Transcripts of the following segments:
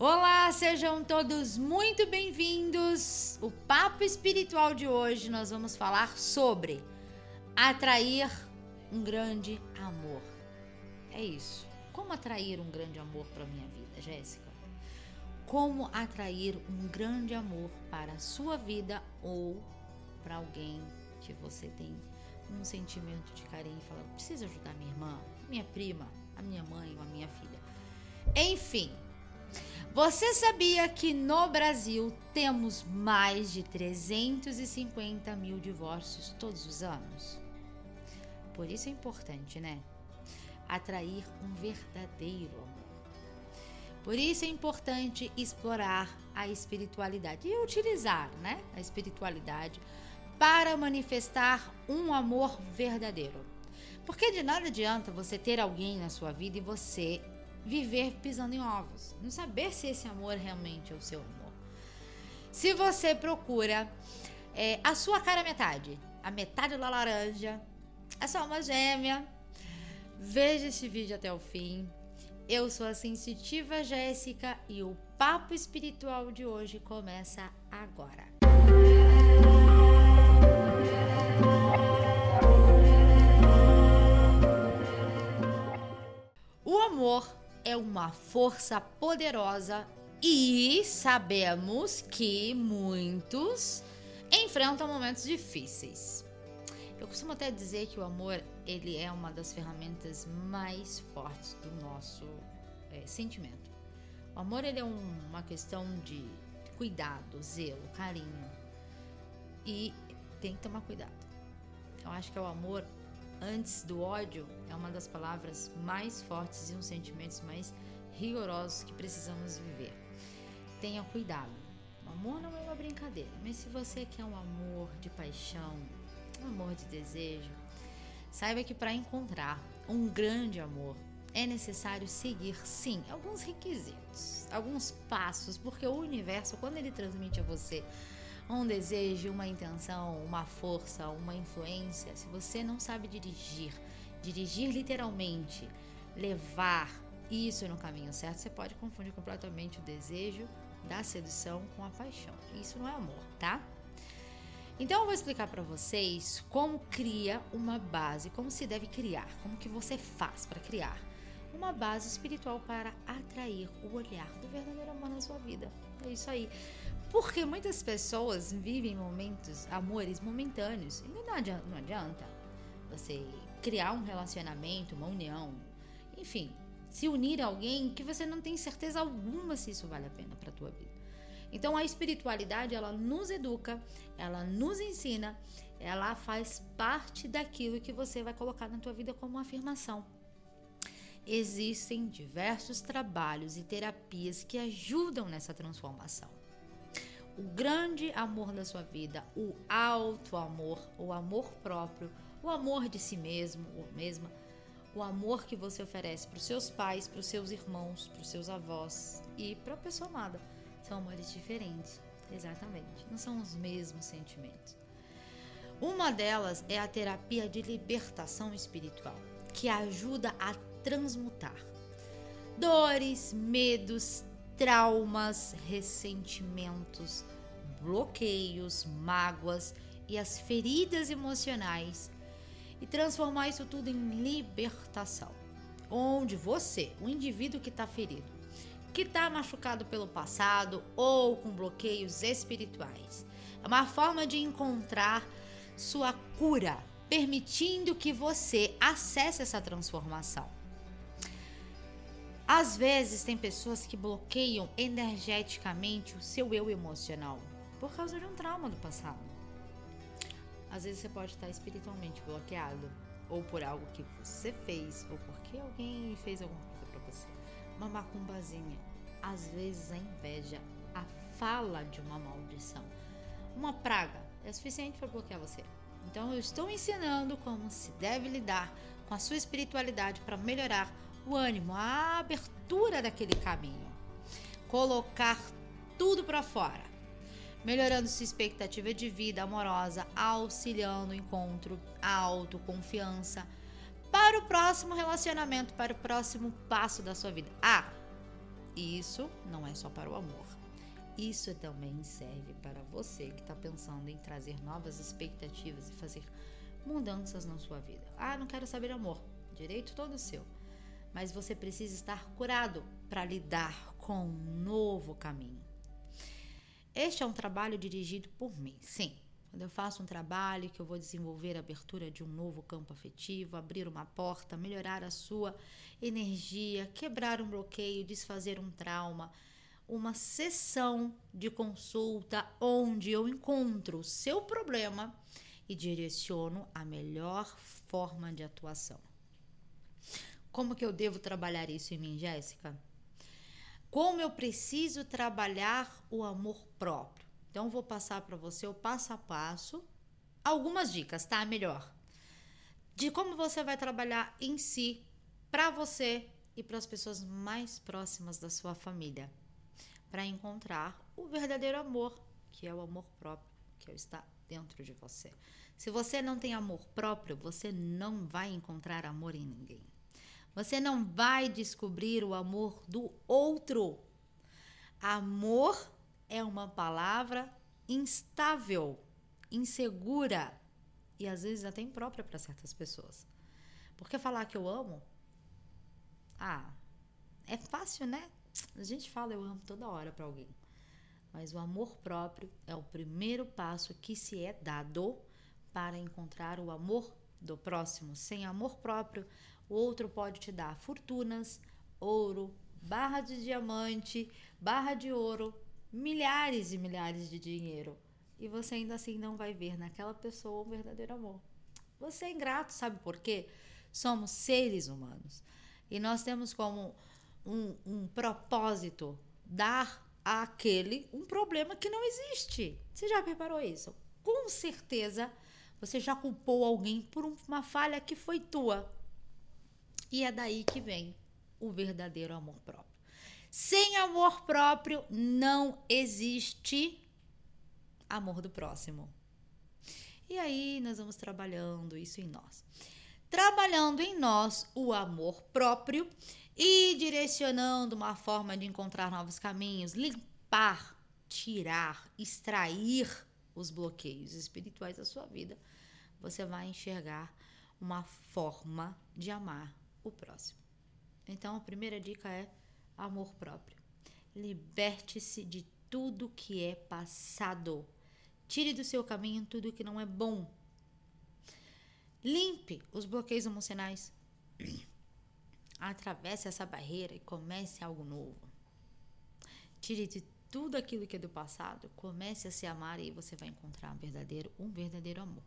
Olá, sejam todos muito bem-vindos. O papo espiritual de hoje nós vamos falar sobre atrair um grande amor. É isso. Como atrair um grande amor para minha vida, Jéssica? Como atrair um grande amor para a sua vida ou para alguém que você tem um sentimento de carinho e fala: "Preciso ajudar minha irmã, minha prima, a minha mãe ou a minha filha". Enfim, você sabia que no Brasil temos mais de 350 mil divórcios todos os anos? Por isso é importante, né? Atrair um verdadeiro amor. Por isso é importante explorar a espiritualidade e utilizar, né, a espiritualidade para manifestar um amor verdadeiro. Porque de nada adianta você ter alguém na sua vida e você viver pisando em ovos, não saber se esse amor realmente é o seu amor. Se você procura é, a sua cara metade, a metade da laranja, é só uma gêmea, veja esse vídeo até o fim. Eu sou a sensitiva Jéssica e o papo espiritual de hoje começa agora. O amor é uma força poderosa e sabemos que muitos enfrentam momentos difíceis. Eu costumo até dizer que o amor ele é uma das ferramentas mais fortes do nosso é, sentimento. O amor ele é um, uma questão de cuidado, zelo, carinho e tem que tomar cuidado. Eu acho que é o amor antes do ódio é uma das palavras mais fortes e um sentimentos mais rigorosos que precisamos viver. Tenha cuidado. O amor não é uma brincadeira, mas se você quer um amor de paixão, um amor de desejo, saiba que para encontrar um grande amor é necessário seguir, sim, alguns requisitos, alguns passos, porque o universo, quando ele transmite a você um desejo, uma intenção, uma força, uma influência, se você não sabe dirigir, dirigir literalmente, levar isso no caminho certo, você pode confundir completamente o desejo da sedução com a paixão. Isso não é amor, tá? Então eu vou explicar para vocês como cria uma base, como se deve criar, como que você faz para criar uma base espiritual para atrair o olhar do verdadeiro amor na sua vida. É isso aí. Porque muitas pessoas vivem momentos, amores momentâneos. E não adianta, não adianta você criar um relacionamento, uma união, enfim, se unir a alguém que você não tem certeza alguma se isso vale a pena para tua vida. Então a espiritualidade ela nos educa, ela nos ensina, ela faz parte daquilo que você vai colocar na tua vida como uma afirmação. Existem diversos trabalhos e terapias que ajudam nessa transformação o grande amor da sua vida, o alto amor, o amor próprio, o amor de si mesmo ou mesma, o amor que você oferece para os seus pais, para os seus irmãos, para os seus avós e para a pessoa amada. São amores diferentes, exatamente. Não são os mesmos sentimentos. Uma delas é a terapia de libertação espiritual, que ajuda a transmutar dores, medos, traumas, ressentimentos, bloqueios, mágoas e as feridas emocionais e transformar isso tudo em libertação. Onde você, o indivíduo que está ferido, que está machucado pelo passado ou com bloqueios espirituais, é uma forma de encontrar sua cura, permitindo que você acesse essa transformação. Às vezes tem pessoas que bloqueiam energeticamente o seu eu emocional por causa de um trauma do passado. Às vezes você pode estar espiritualmente bloqueado ou por algo que você fez ou porque alguém fez alguma coisa para você. Uma macumbazinha, às vezes a inveja, a fala de uma maldição, uma praga é suficiente para bloquear você. Então eu estou ensinando como se deve lidar com a sua espiritualidade para melhorar o ânimo, a abertura daquele caminho. Colocar tudo para fora, melhorando sua expectativa de vida amorosa, auxiliando o encontro, a autoconfiança para o próximo relacionamento, para o próximo passo da sua vida. Ah, isso não é só para o amor. Isso também serve para você que está pensando em trazer novas expectativas e fazer mudanças na sua vida. Ah, não quero saber amor. Direito todo seu. Mas você precisa estar curado para lidar com um novo caminho. Este é um trabalho dirigido por mim, sim. Quando eu faço um trabalho que eu vou desenvolver a abertura de um novo campo afetivo, abrir uma porta, melhorar a sua energia, quebrar um bloqueio, desfazer um trauma, uma sessão de consulta onde eu encontro o seu problema e direciono a melhor forma de atuação. Como que eu devo trabalhar isso em mim, Jéssica? Como eu preciso trabalhar o amor próprio? Então, vou passar para você o passo a passo, algumas dicas, tá? Melhor. De como você vai trabalhar em si, para você e para as pessoas mais próximas da sua família para encontrar o verdadeiro amor, que é o amor próprio, que está dentro de você. Se você não tem amor próprio, você não vai encontrar amor em ninguém. Você não vai descobrir o amor do outro. Amor é uma palavra instável, insegura e às vezes até imprópria para certas pessoas. Porque falar que eu amo, ah, é fácil, né? A gente fala eu amo toda hora para alguém. Mas o amor próprio é o primeiro passo que se é dado para encontrar o amor do próximo. Sem amor próprio, o outro pode te dar fortunas, ouro, barra de diamante, barra de ouro, milhares e milhares de dinheiro. E você ainda assim não vai ver naquela pessoa o verdadeiro amor. Você é ingrato, sabe por quê? Somos seres humanos. E nós temos como um, um propósito, dar àquele um problema que não existe. Você já reparou isso? Com certeza você já culpou alguém por uma falha que foi tua. E é daí que vem o verdadeiro amor próprio. Sem amor próprio não existe amor do próximo. E aí nós vamos trabalhando isso em nós. Trabalhando em nós o amor próprio, e direcionando uma forma de encontrar novos caminhos, limpar, tirar, extrair os bloqueios espirituais da sua vida, você vai enxergar uma forma de amar o próximo. Então, a primeira dica é amor próprio. Liberte-se de tudo que é passado. Tire do seu caminho tudo que não é bom. Limpe os bloqueios emocionais atravesse essa barreira e comece algo novo. Tire de tudo aquilo que é do passado, comece a se amar e você vai encontrar um verdadeiro, um verdadeiro amor.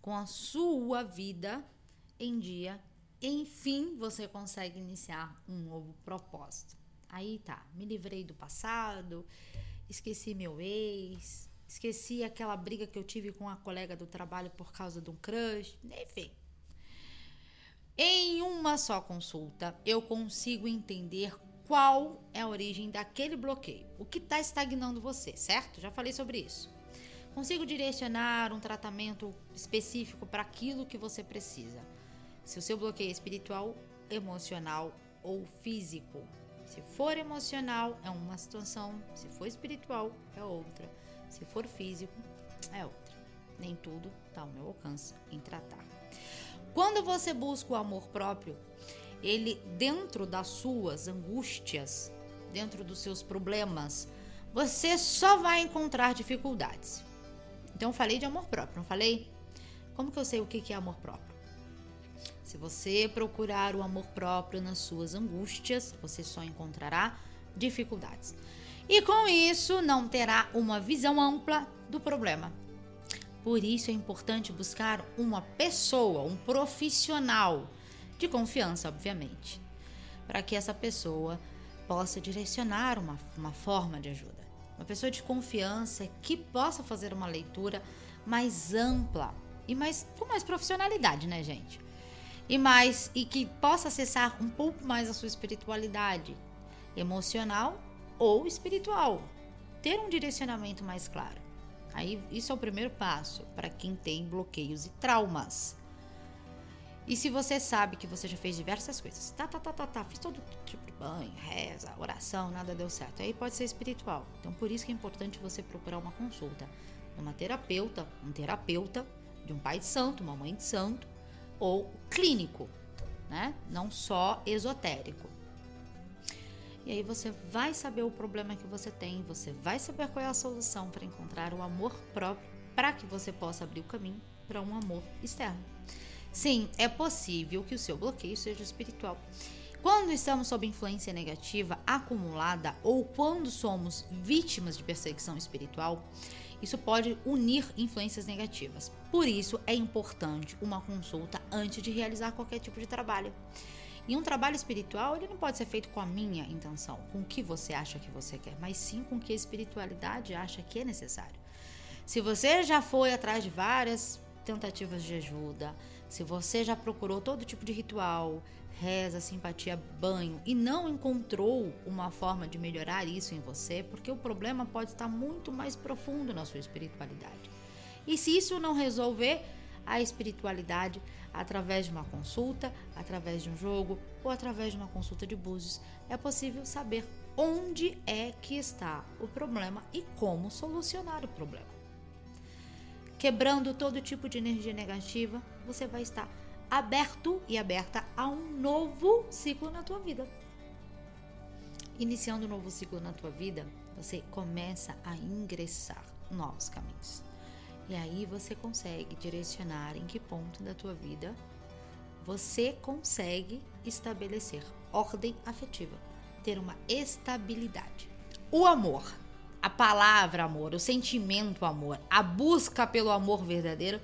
Com a sua vida em dia, enfim, você consegue iniciar um novo propósito. Aí tá, me livrei do passado, esqueci meu ex, esqueci aquela briga que eu tive com a colega do trabalho por causa de um crush, enfim. Em uma só consulta, eu consigo entender qual é a origem daquele bloqueio, o que está estagnando você, certo? Já falei sobre isso. Consigo direcionar um tratamento específico para aquilo que você precisa. Se o seu bloqueio é espiritual, emocional ou físico. Se for emocional, é uma situação, se for espiritual, é outra. Se for físico, é outra. Nem tudo está ao meu alcance em tratar. Quando você busca o amor próprio, ele dentro das suas angústias, dentro dos seus problemas, você só vai encontrar dificuldades. Então falei de amor próprio, não falei? Como que eu sei o que é amor próprio? Se você procurar o amor próprio nas suas angústias, você só encontrará dificuldades. E com isso, não terá uma visão ampla do problema. Por isso é importante buscar uma pessoa, um profissional de confiança, obviamente, para que essa pessoa possa direcionar uma, uma forma de ajuda. Uma pessoa de confiança que possa fazer uma leitura mais ampla e mais com mais profissionalidade, né, gente? E mais e que possa acessar um pouco mais a sua espiritualidade emocional ou espiritual. Ter um direcionamento mais claro. Aí, isso é o primeiro passo para quem tem bloqueios e traumas. E se você sabe que você já fez diversas coisas, tá, tá, tá, tá, tá, fiz todo tipo de banho, reza, oração, nada deu certo. Aí pode ser espiritual. Então por isso que é importante você procurar uma consulta. Uma terapeuta, um terapeuta, de um pai de santo, uma mãe de santo, ou clínico, né? Não só esotérico. E aí você vai saber o problema que você tem, você vai saber qual é a solução para encontrar o amor próprio para que você possa abrir o caminho para um amor externo. Sim, é possível que o seu bloqueio seja espiritual. Quando estamos sob influência negativa acumulada ou quando somos vítimas de perseguição espiritual, isso pode unir influências negativas. Por isso é importante uma consulta antes de realizar qualquer tipo de trabalho. E um trabalho espiritual, ele não pode ser feito com a minha intenção, com o que você acha que você quer, mas sim com o que a espiritualidade acha que é necessário. Se você já foi atrás de várias tentativas de ajuda, se você já procurou todo tipo de ritual, reza, simpatia, banho e não encontrou uma forma de melhorar isso em você, porque o problema pode estar muito mais profundo na sua espiritualidade. E se isso não resolver, a espiritualidade através de uma consulta, através de um jogo ou através de uma consulta de búzios, é possível saber onde é que está o problema e como solucionar o problema quebrando todo tipo de energia negativa, você vai estar aberto e aberta a um novo ciclo na tua vida. Iniciando um novo ciclo na tua vida, você começa a ingressar novos caminhos. E aí você consegue direcionar em que ponto da tua vida você consegue estabelecer ordem afetiva, ter uma estabilidade. O amor a palavra amor, o sentimento amor, a busca pelo amor verdadeiro,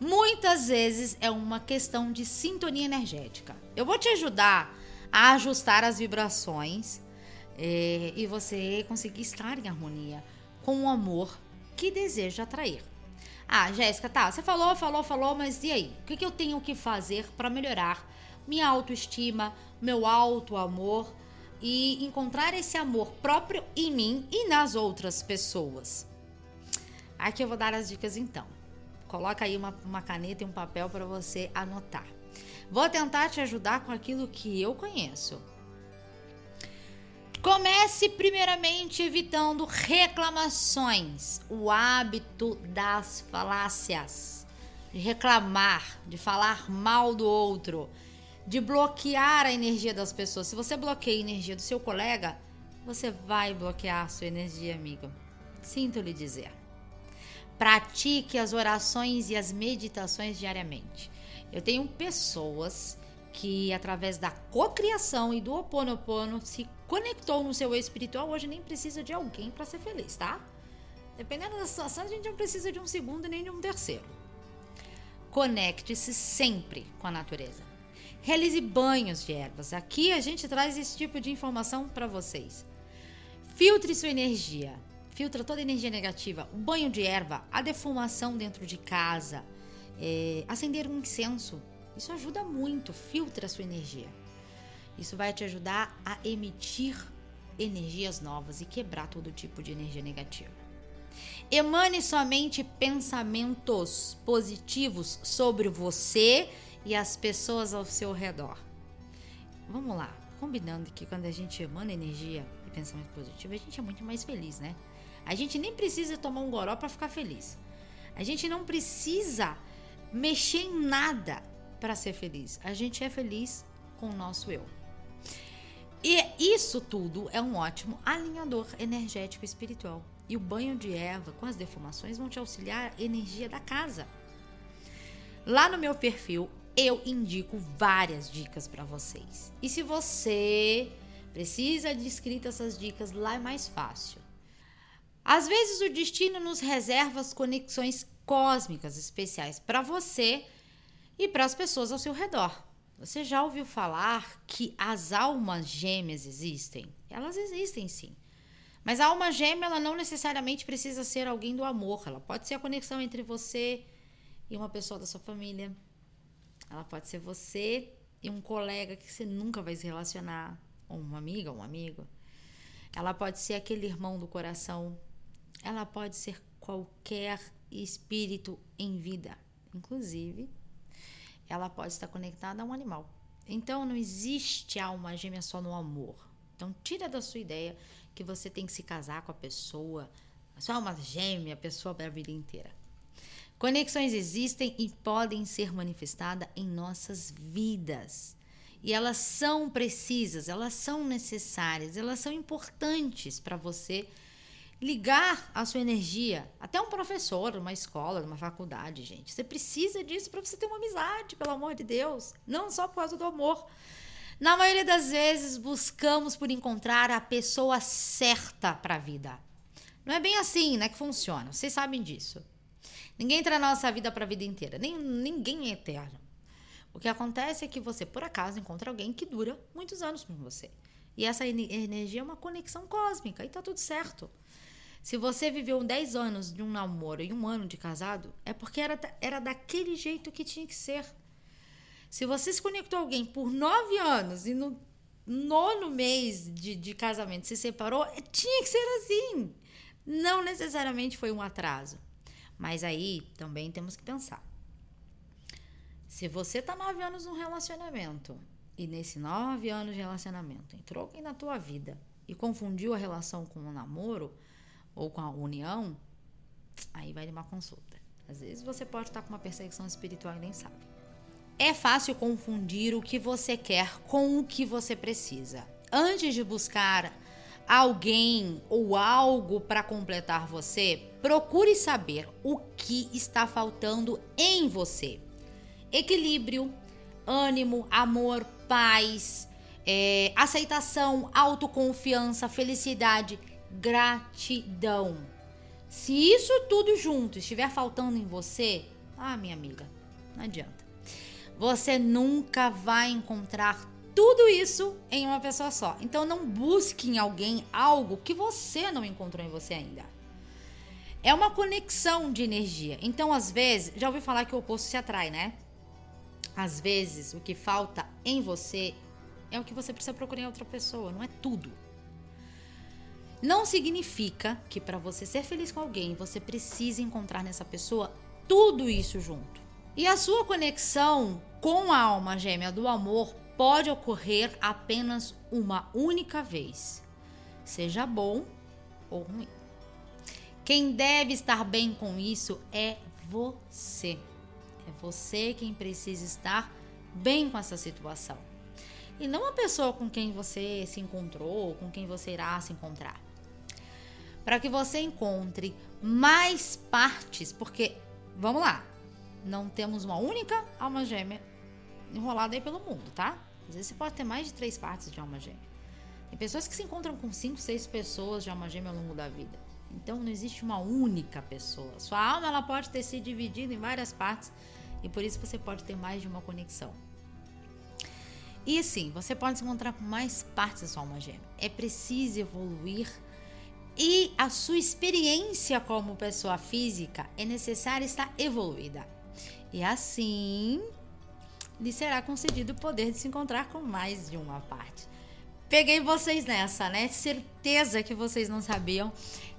muitas vezes é uma questão de sintonia energética. Eu vou te ajudar a ajustar as vibrações é, e você conseguir estar em harmonia com o amor que deseja atrair. Ah, Jéssica, tá, você falou, falou, falou, mas e aí? O que, que eu tenho que fazer para melhorar minha autoestima, meu auto amor? e encontrar esse amor próprio em mim e nas outras pessoas. Aqui eu vou dar as dicas então. Coloca aí uma, uma caneta e um papel para você anotar. Vou tentar te ajudar com aquilo que eu conheço. Comece primeiramente evitando reclamações, o hábito das falácias, de reclamar, de falar mal do outro de bloquear a energia das pessoas. Se você bloqueia a energia do seu colega, você vai bloquear a sua energia, amigo. Sinto lhe dizer. Pratique as orações e as meditações diariamente. Eu tenho pessoas que, através da cocriação e do oponopono, se conectou no seu espiritual. Hoje nem precisa de alguém para ser feliz, tá? Dependendo da situação, a gente não precisa de um segundo nem de um terceiro. Conecte-se sempre com a natureza. Realize banhos de ervas. Aqui a gente traz esse tipo de informação para vocês. Filtre sua energia. Filtra toda a energia negativa. O banho de erva, a defumação dentro de casa, é, acender um incenso. Isso ajuda muito. Filtra a sua energia. Isso vai te ajudar a emitir energias novas e quebrar todo tipo de energia negativa. Emane somente pensamentos positivos sobre você e as pessoas ao seu redor. Vamos lá, combinando que quando a gente emana energia e pensamento positivo, a gente é muito mais feliz, né? A gente nem precisa tomar um goró para ficar feliz. A gente não precisa mexer em nada para ser feliz. A gente é feliz com o nosso eu. E isso tudo é um ótimo alinhador energético espiritual. E o banho de erva com as defumações vão te auxiliar a energia da casa. Lá no meu perfil eu indico várias dicas para vocês. E se você precisa de escrita essas dicas, lá é mais fácil. Às vezes o destino nos reserva as conexões cósmicas especiais para você e para as pessoas ao seu redor. Você já ouviu falar que as almas gêmeas existem? Elas existem sim. Mas a alma gêmea ela não necessariamente precisa ser alguém do amor, ela pode ser a conexão entre você e uma pessoa da sua família, ela pode ser você e um colega que você nunca vai se relacionar, ou uma amiga, ou um amigo. Ela pode ser aquele irmão do coração. Ela pode ser qualquer espírito em vida. Inclusive, ela pode estar conectada a um animal. Então não existe alma gêmea só no amor. Então tira da sua ideia que você tem que se casar com a pessoa, sua alma gêmea, a pessoa para a vida inteira. Conexões existem e podem ser manifestadas em nossas vidas. E elas são precisas, elas são necessárias, elas são importantes para você ligar a sua energia. Até um professor, uma escola, uma faculdade, gente. Você precisa disso para você ter uma amizade, pelo amor de Deus. Não só por causa do amor. Na maioria das vezes, buscamos por encontrar a pessoa certa para a vida. Não é bem assim, né, que funciona. Vocês sabem disso. Ninguém entra na nossa vida para a vida inteira. Nem, ninguém é eterno. O que acontece é que você, por acaso, encontra alguém que dura muitos anos com você. E essa energia é uma conexão cósmica e tá tudo certo. Se você viveu 10 anos de um namoro e um ano de casado, é porque era, era daquele jeito que tinha que ser. Se você se conectou a alguém por 9 anos e no nono mês de, de casamento se separou, tinha que ser assim. Não necessariamente foi um atraso. Mas aí também temos que pensar. Se você tá nove anos num relacionamento e nesse nove anos de relacionamento entrou alguém na tua vida e confundiu a relação com o um namoro ou com a união, aí vai de uma consulta. Às vezes você pode estar com uma perseguição espiritual e nem sabe. É fácil confundir o que você quer com o que você precisa. Antes de buscar alguém ou algo para completar você, procure saber o que está faltando em você. Equilíbrio, ânimo, amor, paz, é, aceitação, autoconfiança, felicidade, gratidão. Se isso tudo junto estiver faltando em você, ah, minha amiga, não adianta. Você nunca vai encontrar tudo isso em uma pessoa só. Então não busque em alguém algo que você não encontrou em você ainda. É uma conexão de energia. Então, às vezes, já ouvi falar que o oposto se atrai, né? Às vezes, o que falta em você é o que você precisa procurar em outra pessoa, não é tudo. Não significa que para você ser feliz com alguém, você precisa encontrar nessa pessoa tudo isso junto. E a sua conexão com a alma gêmea do amor pode ocorrer apenas uma única vez, seja bom ou ruim. Quem deve estar bem com isso é você. É você quem precisa estar bem com essa situação. E não a pessoa com quem você se encontrou, com quem você irá se encontrar. Para que você encontre mais partes, porque, vamos lá, não temos uma única alma gêmea enrolada aí pelo mundo, tá? Às vezes você pode ter mais de três partes de alma gêmea. Tem pessoas que se encontram com cinco, seis pessoas de alma gêmea ao longo da vida. Então não existe uma única pessoa. Sua alma ela pode ter se dividido em várias partes e por isso você pode ter mais de uma conexão. E sim, você pode se encontrar com mais partes da sua alma gêmea. É preciso evoluir e a sua experiência como pessoa física é necessária estar evoluída. E assim lhe será concedido o poder de se encontrar com mais de uma parte. Peguei vocês nessa, né? Certeza que vocês não sabiam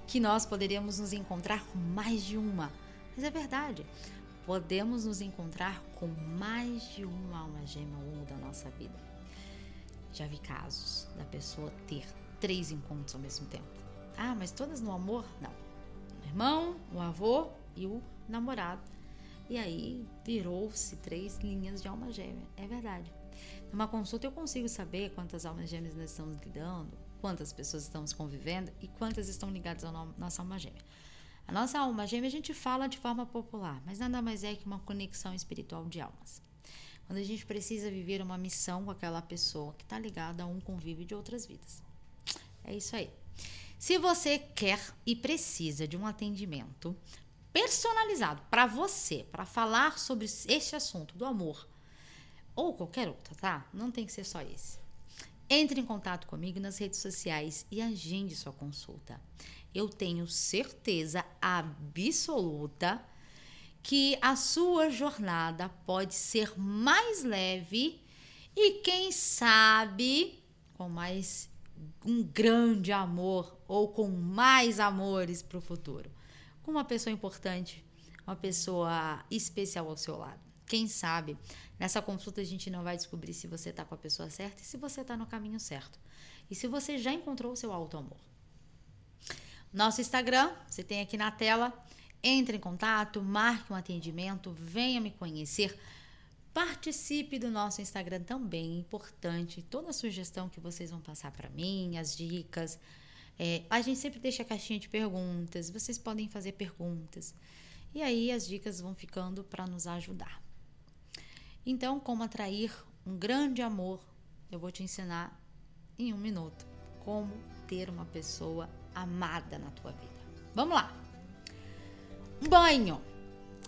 que nós poderíamos nos encontrar com mais de uma. Mas é verdade. Podemos nos encontrar com mais de uma alma gêmea ao longo da nossa vida. Já vi casos da pessoa ter três encontros ao mesmo tempo. Ah, mas todas no amor? Não. O irmão, o avô e o namorado e aí virou-se três linhas de alma gêmea. É verdade. Numa consulta eu consigo saber quantas almas gêmeas nós estamos lidando, quantas pessoas estamos convivendo e quantas estão ligadas à nossa alma gêmea. A nossa alma gêmea a gente fala de forma popular, mas nada mais é que uma conexão espiritual de almas. Quando a gente precisa viver uma missão com aquela pessoa que está ligada a um convívio de outras vidas. É isso aí. Se você quer e precisa de um atendimento personalizado para você, para falar sobre este assunto do amor ou qualquer outro, tá? Não tem que ser só esse. Entre em contato comigo nas redes sociais e agende sua consulta. Eu tenho certeza absoluta que a sua jornada pode ser mais leve e quem sabe com mais um grande amor ou com mais amores para o futuro com uma pessoa importante, uma pessoa especial ao seu lado. Quem sabe nessa consulta a gente não vai descobrir se você está com a pessoa certa e se você está no caminho certo. E se você já encontrou o seu alto amor. Nosso Instagram, você tem aqui na tela. Entre em contato, marque um atendimento, venha me conhecer. Participe do nosso Instagram também, importante. Toda sugestão que vocês vão passar para mim, as dicas. É, a gente sempre deixa a caixinha de perguntas, vocês podem fazer perguntas. E aí as dicas vão ficando para nos ajudar. Então, como atrair um grande amor, eu vou te ensinar em um minuto como ter uma pessoa amada na tua vida. Vamos lá. Banho.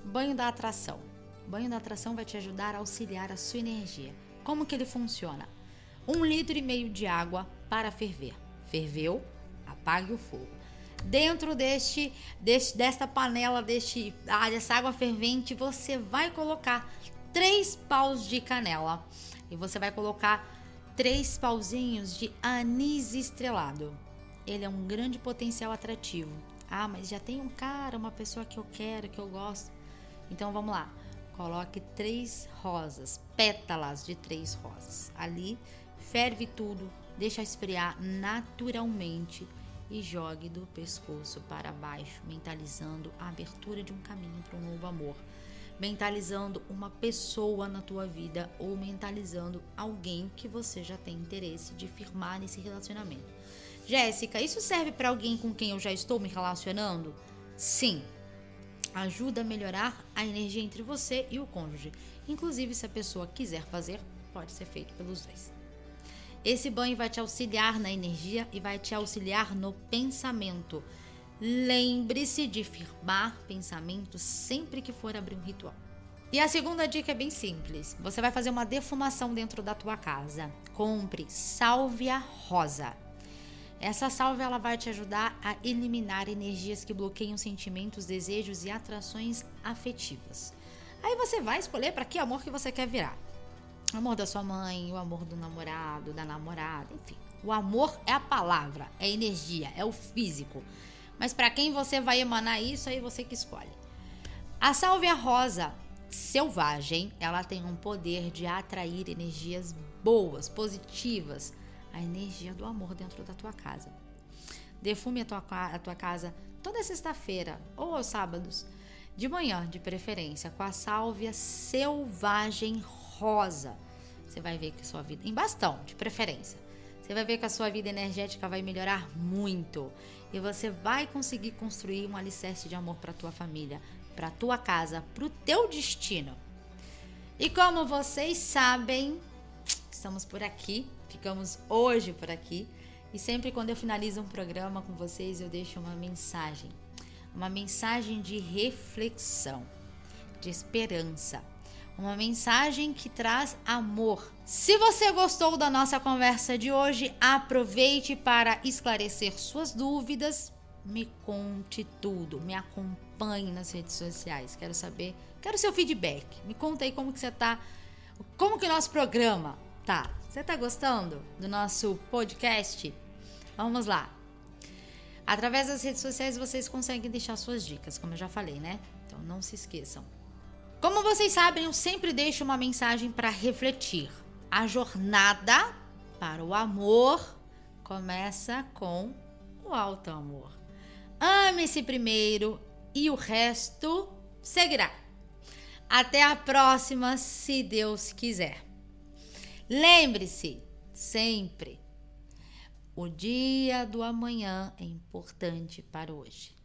Banho da atração. Banho da atração vai te ajudar a auxiliar a sua energia. Como que ele funciona? Um litro e meio de água para ferver. Ferveu, apague o fogo. Dentro deste, deste desta panela, deste, ah, dessa água fervente, você vai colocar três paus de canela e você vai colocar três pauzinhos de anis estrelado. Ele é um grande potencial atrativo. Ah, mas já tem um cara, uma pessoa que eu quero, que eu gosto. Então vamos lá. Coloque três rosas, pétalas de três rosas. Ali, ferve tudo, deixa esfriar naturalmente e jogue do pescoço para baixo, mentalizando a abertura de um caminho para um novo amor, mentalizando uma pessoa na tua vida ou mentalizando alguém que você já tem interesse de firmar nesse relacionamento. Jéssica, isso serve para alguém com quem eu já estou me relacionando? Sim. Ajuda a melhorar a energia entre você e o cônjuge. Inclusive, se a pessoa quiser fazer, pode ser feito pelos dois. Esse banho vai te auxiliar na energia e vai te auxiliar no pensamento. Lembre-se de firmar pensamentos sempre que for abrir um ritual. E a segunda dica é bem simples. Você vai fazer uma defumação dentro da tua casa. Compre sálvia rosa. Essa sálvia ela vai te ajudar a eliminar energias que bloqueiam sentimentos, desejos e atrações afetivas. Aí você vai escolher para que amor que você quer virar. O amor da sua mãe, o amor do namorado, da namorada, enfim. O amor é a palavra, é a energia, é o físico. Mas para quem você vai emanar isso, aí você que escolhe. A sálvia rosa selvagem, ela tem um poder de atrair energias boas, positivas, a energia do amor dentro da tua casa. Defume a tua, a tua casa toda sexta-feira ou aos sábados, de manhã, de preferência, com a sálvia selvagem rosa. Você vai ver que a sua vida, em bastão, de preferência, você vai ver que a sua vida energética vai melhorar muito e você vai conseguir construir um alicerce de amor para tua família, para tua casa, para o teu destino. E como vocês sabem, estamos por aqui, ficamos hoje por aqui. E sempre quando eu finalizo um programa com vocês, eu deixo uma mensagem, uma mensagem de reflexão, de esperança uma mensagem que traz amor. Se você gostou da nossa conversa de hoje, aproveite para esclarecer suas dúvidas. Me conte tudo, me acompanhe nas redes sociais. Quero saber, quero seu feedback. Me conta aí como que você tá, como que o nosso programa tá. Você tá gostando do nosso podcast? Vamos lá. Através das redes sociais vocês conseguem deixar suas dicas, como eu já falei, né? Então não se esqueçam. Como vocês sabem, eu sempre deixo uma mensagem para refletir. A jornada para o amor começa com o alto amor. Ame-se primeiro e o resto seguirá. Até a próxima, se Deus quiser. Lembre-se sempre: o dia do amanhã é importante para hoje.